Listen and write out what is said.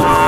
Ah!